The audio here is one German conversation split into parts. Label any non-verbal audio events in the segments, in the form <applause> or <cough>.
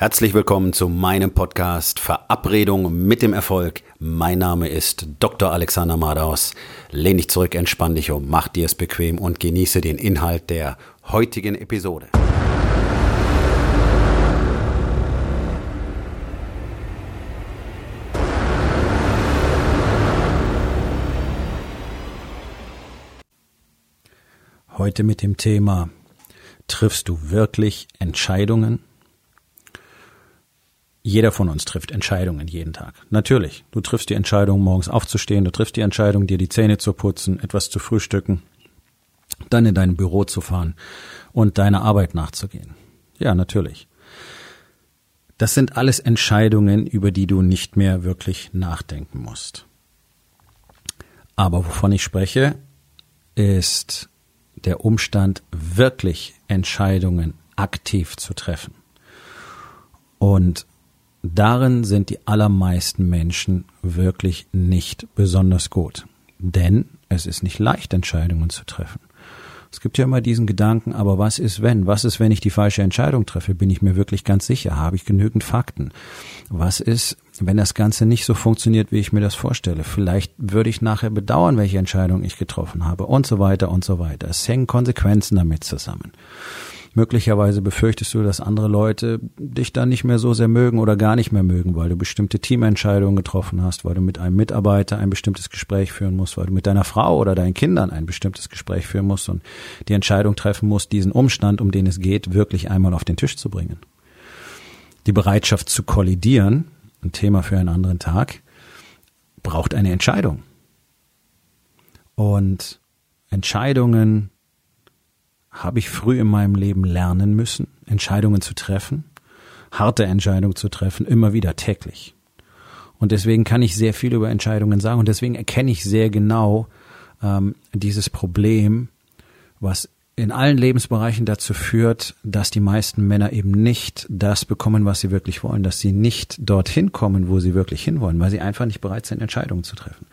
Herzlich willkommen zu meinem Podcast Verabredung mit dem Erfolg. Mein Name ist Dr. Alexander Madaus. Lehn dich zurück, entspann dich um, mach dir es bequem und genieße den Inhalt der heutigen Episode. Heute mit dem Thema Triffst du wirklich Entscheidungen? Jeder von uns trifft Entscheidungen jeden Tag. Natürlich. Du triffst die Entscheidung, morgens aufzustehen. Du triffst die Entscheidung, dir die Zähne zu putzen, etwas zu frühstücken, dann in dein Büro zu fahren und deiner Arbeit nachzugehen. Ja, natürlich. Das sind alles Entscheidungen, über die du nicht mehr wirklich nachdenken musst. Aber wovon ich spreche, ist der Umstand, wirklich Entscheidungen aktiv zu treffen. Und Darin sind die allermeisten Menschen wirklich nicht besonders gut. Denn es ist nicht leicht, Entscheidungen zu treffen. Es gibt ja immer diesen Gedanken, aber was ist wenn? Was ist, wenn ich die falsche Entscheidung treffe? Bin ich mir wirklich ganz sicher? Habe ich genügend Fakten? Was ist, wenn das Ganze nicht so funktioniert, wie ich mir das vorstelle? Vielleicht würde ich nachher bedauern, welche Entscheidung ich getroffen habe und so weiter und so weiter. Es hängen Konsequenzen damit zusammen. Möglicherweise befürchtest du, dass andere Leute dich dann nicht mehr so sehr mögen oder gar nicht mehr mögen, weil du bestimmte Teamentscheidungen getroffen hast, weil du mit einem Mitarbeiter ein bestimmtes Gespräch führen musst, weil du mit deiner Frau oder deinen Kindern ein bestimmtes Gespräch führen musst und die Entscheidung treffen musst, diesen Umstand, um den es geht, wirklich einmal auf den Tisch zu bringen. Die Bereitschaft zu kollidieren, ein Thema für einen anderen Tag, braucht eine Entscheidung. Und Entscheidungen habe ich früh in meinem Leben lernen müssen, Entscheidungen zu treffen, harte Entscheidungen zu treffen, immer wieder täglich. Und deswegen kann ich sehr viel über Entscheidungen sagen und deswegen erkenne ich sehr genau ähm, dieses Problem, was in allen Lebensbereichen dazu führt, dass die meisten Männer eben nicht das bekommen, was sie wirklich wollen, dass sie nicht dorthin kommen, wo sie wirklich hinwollen, weil sie einfach nicht bereit sind, Entscheidungen zu treffen.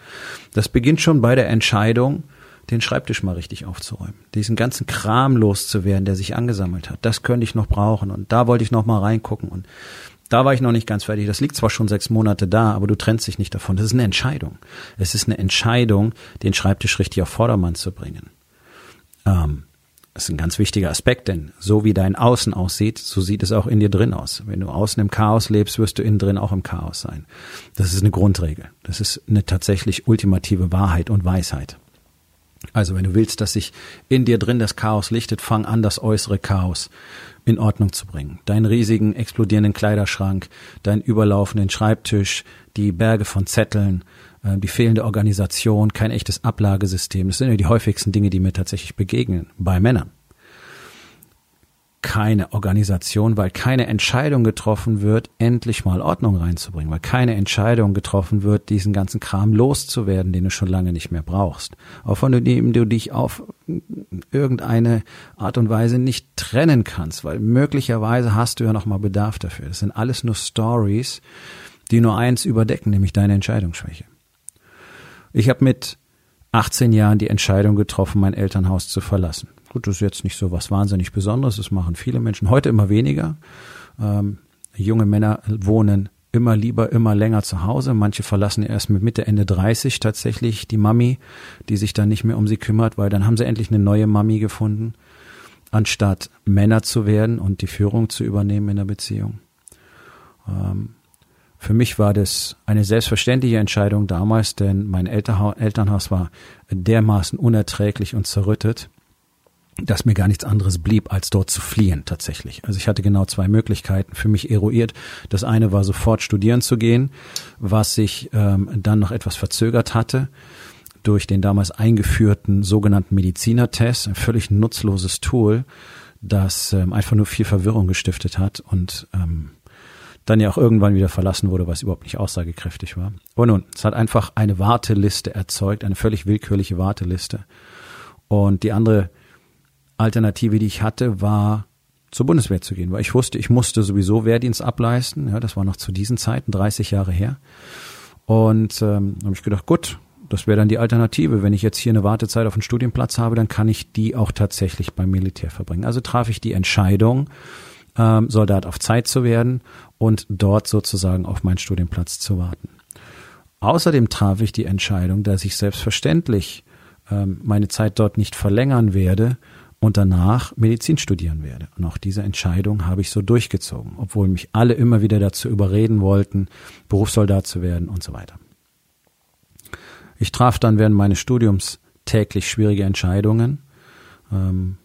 Das beginnt schon bei der Entscheidung, den Schreibtisch mal richtig aufzuräumen, diesen ganzen Kram loszuwerden, der sich angesammelt hat. Das könnte ich noch brauchen und da wollte ich noch mal reingucken und da war ich noch nicht ganz fertig. Das liegt zwar schon sechs Monate da, aber du trennst dich nicht davon. Das ist eine Entscheidung. Es ist eine Entscheidung, den Schreibtisch richtig auf Vordermann zu bringen. Ähm, das ist ein ganz wichtiger Aspekt, denn so wie dein Außen aussieht, so sieht es auch in dir drin aus. Wenn du außen im Chaos lebst, wirst du innen drin auch im Chaos sein. Das ist eine Grundregel. Das ist eine tatsächlich ultimative Wahrheit und Weisheit. Also wenn du willst, dass sich in dir drin das Chaos lichtet, fang an, das äußere Chaos in Ordnung zu bringen. Deinen riesigen explodierenden Kleiderschrank, deinen überlaufenden Schreibtisch, die Berge von Zetteln, äh, die fehlende Organisation, kein echtes Ablagesystem. Das sind ja die häufigsten Dinge, die mir tatsächlich begegnen bei Männern keine Organisation, weil keine Entscheidung getroffen wird, endlich mal Ordnung reinzubringen, weil keine Entscheidung getroffen wird, diesen ganzen Kram loszuwerden, den du schon lange nicht mehr brauchst. Auch von dem du dich auf irgendeine Art und Weise nicht trennen kannst, weil möglicherweise hast du ja noch mal Bedarf dafür. Das sind alles nur Stories, die nur eins überdecken, nämlich deine Entscheidungsschwäche. Ich habe mit 18 Jahren die Entscheidung getroffen, mein Elternhaus zu verlassen. Gut, das ist jetzt nicht so was wahnsinnig Besonderes, das machen viele Menschen, heute immer weniger. Ähm, junge Männer wohnen immer lieber, immer länger zu Hause. Manche verlassen erst mit Mitte, Ende 30 tatsächlich die Mami, die sich dann nicht mehr um sie kümmert, weil dann haben sie endlich eine neue Mami gefunden, anstatt Männer zu werden und die Führung zu übernehmen in der Beziehung. Ähm, für mich war das eine selbstverständliche Entscheidung damals, denn mein Elternhaus war dermaßen unerträglich und zerrüttet, dass mir gar nichts anderes blieb, als dort zu fliehen tatsächlich. Also ich hatte genau zwei Möglichkeiten für mich eruiert. Das eine war sofort studieren zu gehen, was sich ähm, dann noch etwas verzögert hatte durch den damals eingeführten sogenannten Medizinertest, ein völlig nutzloses Tool, das ähm, einfach nur viel Verwirrung gestiftet hat und ähm, dann ja auch irgendwann wieder verlassen wurde, was überhaupt nicht aussagekräftig war. Und nun, es hat einfach eine Warteliste erzeugt, eine völlig willkürliche Warteliste. Und die andere Alternative, die ich hatte, war zur Bundeswehr zu gehen, weil ich wusste, ich musste sowieso Wehrdienst ableisten. Ja, das war noch zu diesen Zeiten, 30 Jahre her. Und ähm, habe ich gedacht, gut, das wäre dann die Alternative. Wenn ich jetzt hier eine Wartezeit auf einen Studienplatz habe, dann kann ich die auch tatsächlich beim Militär verbringen. Also traf ich die Entscheidung, ähm, Soldat auf Zeit zu werden und dort sozusagen auf meinen Studienplatz zu warten. Außerdem traf ich die Entscheidung, dass ich selbstverständlich ähm, meine Zeit dort nicht verlängern werde und danach Medizin studieren werde. Und auch diese Entscheidung habe ich so durchgezogen, obwohl mich alle immer wieder dazu überreden wollten, Berufssoldat zu werden und so weiter. Ich traf dann während meines Studiums täglich schwierige Entscheidungen. Ähm,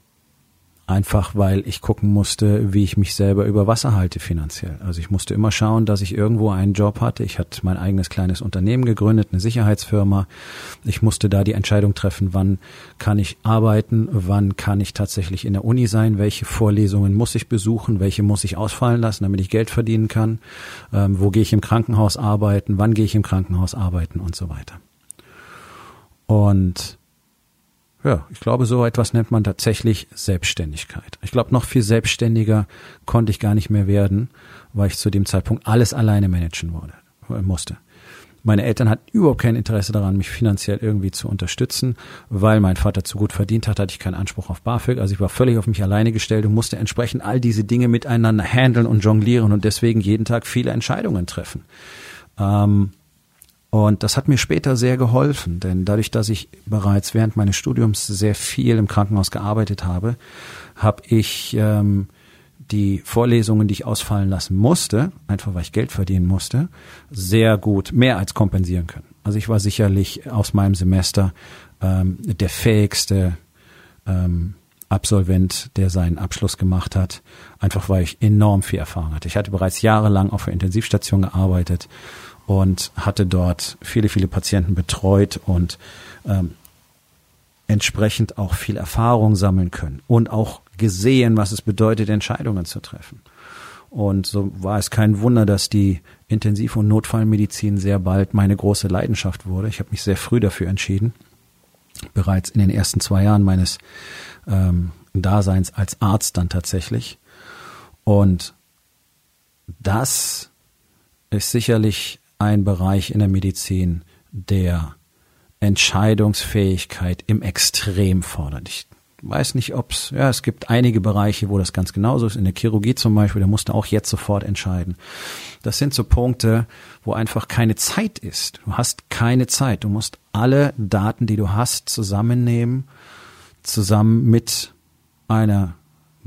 einfach weil ich gucken musste, wie ich mich selber über Wasser halte finanziell. Also ich musste immer schauen, dass ich irgendwo einen Job hatte. Ich hatte mein eigenes kleines Unternehmen gegründet, eine Sicherheitsfirma. Ich musste da die Entscheidung treffen, wann kann ich arbeiten, wann kann ich tatsächlich in der Uni sein, welche Vorlesungen muss ich besuchen, welche muss ich ausfallen lassen, damit ich Geld verdienen kann, ähm, wo gehe ich im Krankenhaus arbeiten, wann gehe ich im Krankenhaus arbeiten und so weiter. Und ja, ich glaube, so etwas nennt man tatsächlich Selbstständigkeit. Ich glaube, noch viel selbstständiger konnte ich gar nicht mehr werden, weil ich zu dem Zeitpunkt alles alleine managen wurde, äh, musste. Meine Eltern hatten überhaupt kein Interesse daran, mich finanziell irgendwie zu unterstützen, weil mein Vater zu gut verdient hat, hatte ich keinen Anspruch auf BAföG. Also ich war völlig auf mich alleine gestellt und musste entsprechend all diese Dinge miteinander handeln und jonglieren und deswegen jeden Tag viele Entscheidungen treffen. Ähm, und das hat mir später sehr geholfen, denn dadurch, dass ich bereits während meines Studiums sehr viel im Krankenhaus gearbeitet habe, habe ich ähm, die Vorlesungen, die ich ausfallen lassen musste, einfach weil ich Geld verdienen musste, sehr gut, mehr als kompensieren können. Also ich war sicherlich aus meinem Semester ähm, der fähigste ähm, Absolvent, der seinen Abschluss gemacht hat, einfach weil ich enorm viel Erfahrung hatte. Ich hatte bereits jahrelang auf der Intensivstation gearbeitet und hatte dort viele, viele Patienten betreut und ähm, entsprechend auch viel Erfahrung sammeln können und auch gesehen, was es bedeutet, Entscheidungen zu treffen. Und so war es kein Wunder, dass die Intensiv- und Notfallmedizin sehr bald meine große Leidenschaft wurde. Ich habe mich sehr früh dafür entschieden, bereits in den ersten zwei Jahren meines ähm, Daseins als Arzt dann tatsächlich. Und das ist sicherlich ein Bereich in der Medizin, der Entscheidungsfähigkeit im Extrem fordert. Ich weiß nicht, ob's, ja, es gibt einige Bereiche, wo das ganz genauso ist. In der Chirurgie zum Beispiel, da musst du auch jetzt sofort entscheiden. Das sind so Punkte, wo einfach keine Zeit ist. Du hast keine Zeit. Du musst alle Daten, die du hast, zusammennehmen, zusammen mit einer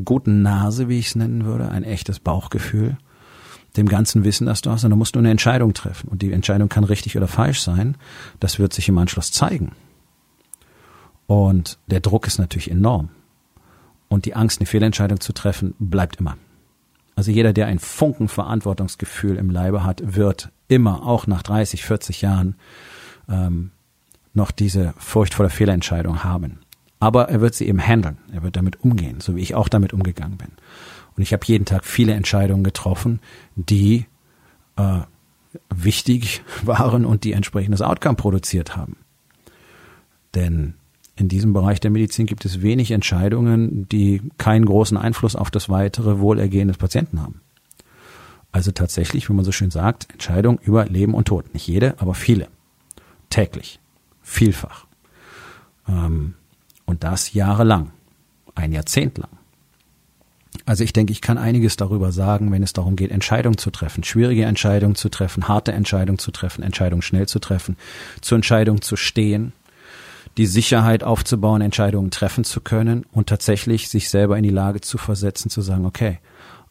guten Nase, wie ich es nennen würde, ein echtes Bauchgefühl dem ganzen Wissen, das du hast, sondern musst du eine Entscheidung treffen. Und die Entscheidung kann richtig oder falsch sein. Das wird sich im Anschluss zeigen. Und der Druck ist natürlich enorm. Und die Angst, eine Fehlentscheidung zu treffen, bleibt immer. Also jeder, der ein Funken Verantwortungsgefühl im Leibe hat, wird immer, auch nach 30, 40 Jahren, ähm, noch diese furchtvolle Fehlentscheidung haben. Aber er wird sie eben handeln. Er wird damit umgehen, so wie ich auch damit umgegangen bin. Und ich habe jeden Tag viele Entscheidungen getroffen, die äh, wichtig <laughs> waren und die entsprechendes Outcome produziert haben. Denn in diesem Bereich der Medizin gibt es wenig Entscheidungen, die keinen großen Einfluss auf das weitere Wohlergehen des Patienten haben. Also tatsächlich, wie man so schön sagt, Entscheidungen über Leben und Tod. Nicht jede, aber viele. Täglich. Vielfach. Ähm, und das jahrelang. Ein Jahrzehnt lang. Also ich denke, ich kann einiges darüber sagen, wenn es darum geht, Entscheidungen zu treffen, schwierige Entscheidungen zu treffen, harte Entscheidungen zu treffen, Entscheidungen schnell zu treffen, zur Entscheidung zu stehen, die Sicherheit aufzubauen, Entscheidungen treffen zu können und tatsächlich sich selber in die Lage zu versetzen, zu sagen, okay,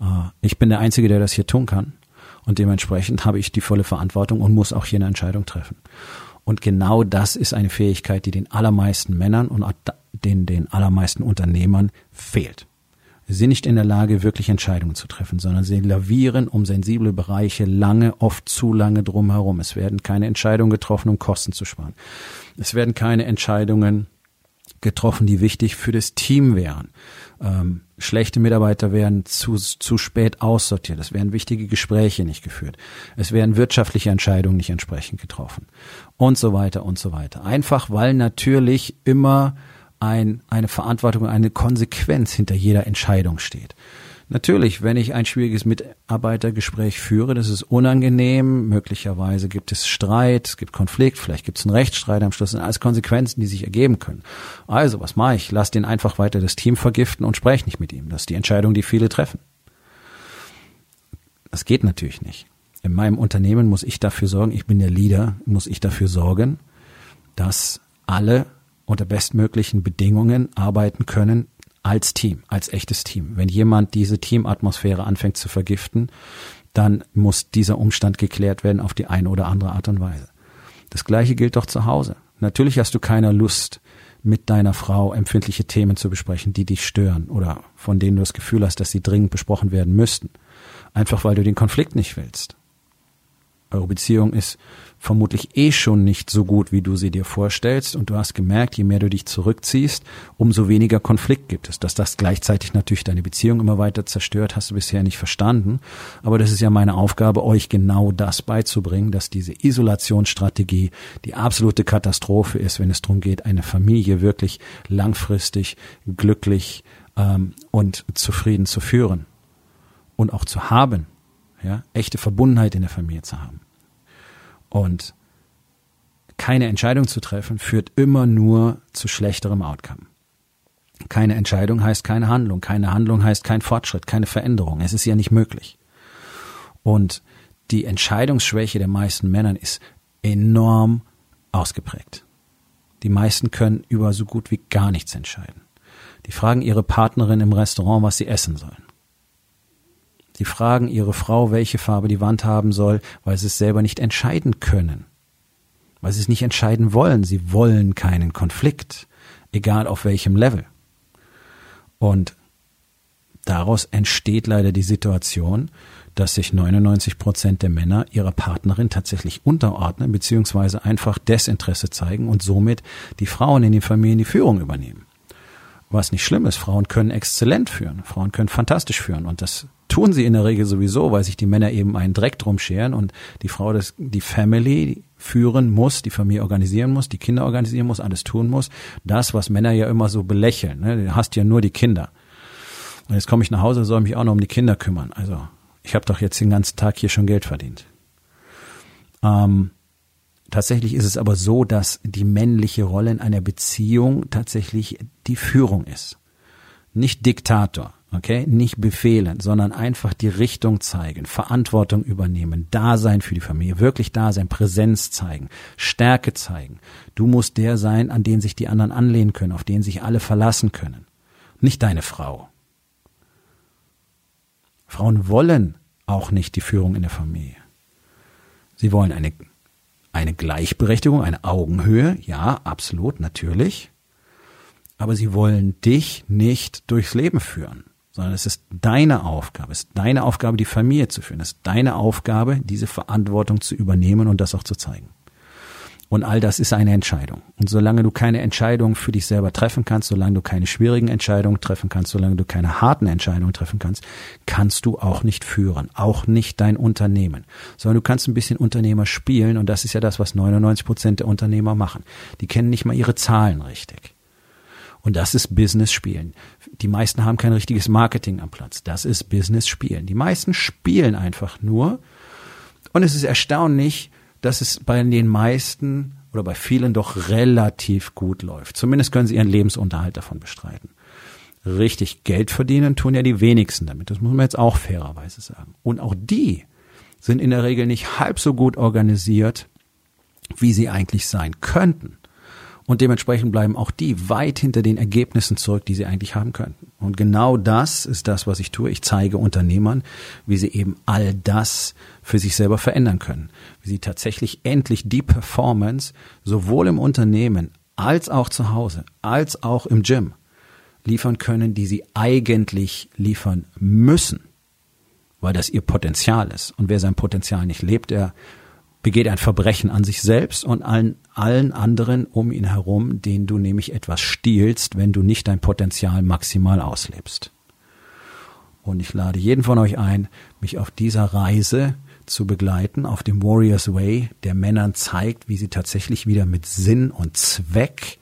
äh, ich bin der Einzige, der das hier tun kann und dementsprechend habe ich die volle Verantwortung und muss auch hier eine Entscheidung treffen. Und genau das ist eine Fähigkeit, die den allermeisten Männern und den, den allermeisten Unternehmern fehlt. Sie sind nicht in der Lage, wirklich Entscheidungen zu treffen, sondern sie lavieren um sensible Bereiche lange, oft zu lange drumherum. Es werden keine Entscheidungen getroffen, um Kosten zu sparen. Es werden keine Entscheidungen getroffen, die wichtig für das Team wären. Ähm, schlechte Mitarbeiter werden zu, zu spät aussortiert. Es werden wichtige Gespräche nicht geführt. Es werden wirtschaftliche Entscheidungen nicht entsprechend getroffen. Und so weiter und so weiter. Einfach weil natürlich immer ein, eine Verantwortung, eine Konsequenz hinter jeder Entscheidung steht. Natürlich, wenn ich ein schwieriges Mitarbeitergespräch führe, das ist unangenehm, möglicherweise gibt es Streit, es gibt Konflikt, vielleicht gibt es einen Rechtsstreit am Schluss, sind alles Konsequenzen, die sich ergeben können. Also, was mache ich? Lass den einfach weiter das Team vergiften und spreche nicht mit ihm. Das ist die Entscheidung, die viele treffen. Das geht natürlich nicht. In meinem Unternehmen muss ich dafür sorgen, ich bin der Leader, muss ich dafür sorgen, dass alle unter bestmöglichen Bedingungen arbeiten können als Team, als echtes Team. Wenn jemand diese Teamatmosphäre anfängt zu vergiften, dann muss dieser Umstand geklärt werden auf die eine oder andere Art und Weise. Das gleiche gilt doch zu Hause. Natürlich hast du keine Lust, mit deiner Frau empfindliche Themen zu besprechen, die dich stören oder von denen du das Gefühl hast, dass sie dringend besprochen werden müssten. Einfach weil du den Konflikt nicht willst. Eure Beziehung ist vermutlich eh schon nicht so gut, wie du sie dir vorstellst. Und du hast gemerkt, je mehr du dich zurückziehst, umso weniger Konflikt gibt es. Dass das gleichzeitig natürlich deine Beziehung immer weiter zerstört, hast du bisher nicht verstanden. Aber das ist ja meine Aufgabe, euch genau das beizubringen, dass diese Isolationsstrategie die absolute Katastrophe ist, wenn es darum geht, eine Familie wirklich langfristig glücklich ähm, und zufrieden zu führen und auch zu haben ja, echte Verbundenheit in der Familie zu haben. Und keine Entscheidung zu treffen, führt immer nur zu schlechterem Outcome. Keine Entscheidung heißt keine Handlung. Keine Handlung heißt kein Fortschritt, keine Veränderung. Es ist ja nicht möglich. Und die Entscheidungsschwäche der meisten Männern ist enorm ausgeprägt. Die meisten können über so gut wie gar nichts entscheiden. Die fragen ihre Partnerin im Restaurant, was sie essen sollen. Sie fragen ihre Frau, welche Farbe die Wand haben soll, weil sie es selber nicht entscheiden können. Weil sie es nicht entscheiden wollen. Sie wollen keinen Konflikt, egal auf welchem Level. Und daraus entsteht leider die Situation, dass sich 99 Prozent der Männer ihrer Partnerin tatsächlich unterordnen, beziehungsweise einfach Desinteresse zeigen und somit die Frauen in den Familien die Führung übernehmen. Was nicht schlimm ist, Frauen können exzellent führen, Frauen können fantastisch führen und das tun sie in der Regel sowieso, weil sich die Männer eben einen Dreck drum scheren und die Frau das, die Family führen muss, die Familie organisieren muss, die Kinder organisieren muss, alles tun muss. Das, was Männer ja immer so belächeln. Ne? Du hast ja nur die Kinder. Und jetzt komme ich nach Hause soll mich auch noch um die Kinder kümmern. Also ich habe doch jetzt den ganzen Tag hier schon Geld verdient. Ähm, tatsächlich ist es aber so, dass die männliche Rolle in einer Beziehung tatsächlich die Führung ist. Nicht Diktator. Okay, nicht befehlen, sondern einfach die Richtung zeigen, Verantwortung übernehmen, da sein für die Familie, wirklich da sein, Präsenz zeigen, Stärke zeigen. Du musst der sein, an den sich die anderen anlehnen können, auf den sich alle verlassen können. Nicht deine Frau. Frauen wollen auch nicht die Führung in der Familie. Sie wollen eine, eine Gleichberechtigung, eine Augenhöhe, ja, absolut, natürlich. Aber sie wollen dich nicht durchs Leben führen sondern es ist deine Aufgabe, es ist deine Aufgabe, die Familie zu führen, es ist deine Aufgabe, diese Verantwortung zu übernehmen und das auch zu zeigen. Und all das ist eine Entscheidung. Und solange du keine Entscheidung für dich selber treffen kannst, solange du keine schwierigen Entscheidungen treffen kannst, solange du keine harten Entscheidungen treffen kannst, kannst du auch nicht führen, auch nicht dein Unternehmen, sondern du kannst ein bisschen Unternehmer spielen und das ist ja das, was 99 Prozent der Unternehmer machen. Die kennen nicht mal ihre Zahlen richtig. Und das ist Business spielen. Die meisten haben kein richtiges Marketing am Platz. Das ist Business spielen. Die meisten spielen einfach nur. Und es ist erstaunlich, dass es bei den meisten oder bei vielen doch relativ gut läuft. Zumindest können sie ihren Lebensunterhalt davon bestreiten. Richtig Geld verdienen tun ja die wenigsten damit. Das muss man jetzt auch fairerweise sagen. Und auch die sind in der Regel nicht halb so gut organisiert, wie sie eigentlich sein könnten. Und dementsprechend bleiben auch die weit hinter den Ergebnissen zurück, die sie eigentlich haben könnten. Und genau das ist das, was ich tue. Ich zeige Unternehmern, wie sie eben all das für sich selber verändern können. Wie sie tatsächlich endlich die Performance sowohl im Unternehmen als auch zu Hause, als auch im Gym liefern können, die sie eigentlich liefern müssen, weil das ihr Potenzial ist. Und wer sein Potenzial nicht lebt, der begeht ein Verbrechen an sich selbst und allen, allen anderen um ihn herum, denen du nämlich etwas stiehlst, wenn du nicht dein Potenzial maximal auslebst. Und ich lade jeden von euch ein, mich auf dieser Reise zu begleiten, auf dem Warriors Way, der Männern zeigt, wie sie tatsächlich wieder mit Sinn und Zweck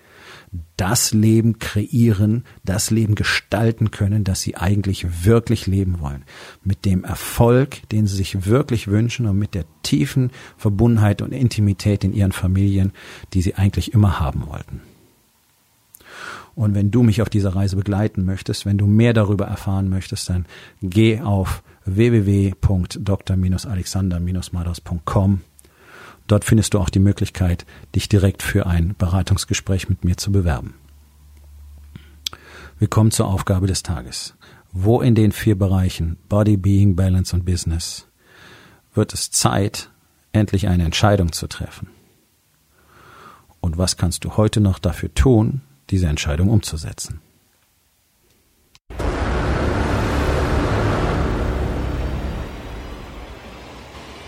das Leben kreieren, das Leben gestalten können, das sie eigentlich wirklich leben wollen. Mit dem Erfolg, den sie sich wirklich wünschen und mit der tiefen Verbundenheit und Intimität in ihren Familien, die sie eigentlich immer haben wollten. Und wenn du mich auf dieser Reise begleiten möchtest, wenn du mehr darüber erfahren möchtest, dann geh auf www.dr-alexander-madaus.com. Dort findest du auch die Möglichkeit, dich direkt für ein Beratungsgespräch mit mir zu bewerben. Wir kommen zur Aufgabe des Tages. Wo in den vier Bereichen Body, Being, Balance und Business wird es Zeit, endlich eine Entscheidung zu treffen? Und was kannst du heute noch dafür tun, diese Entscheidung umzusetzen?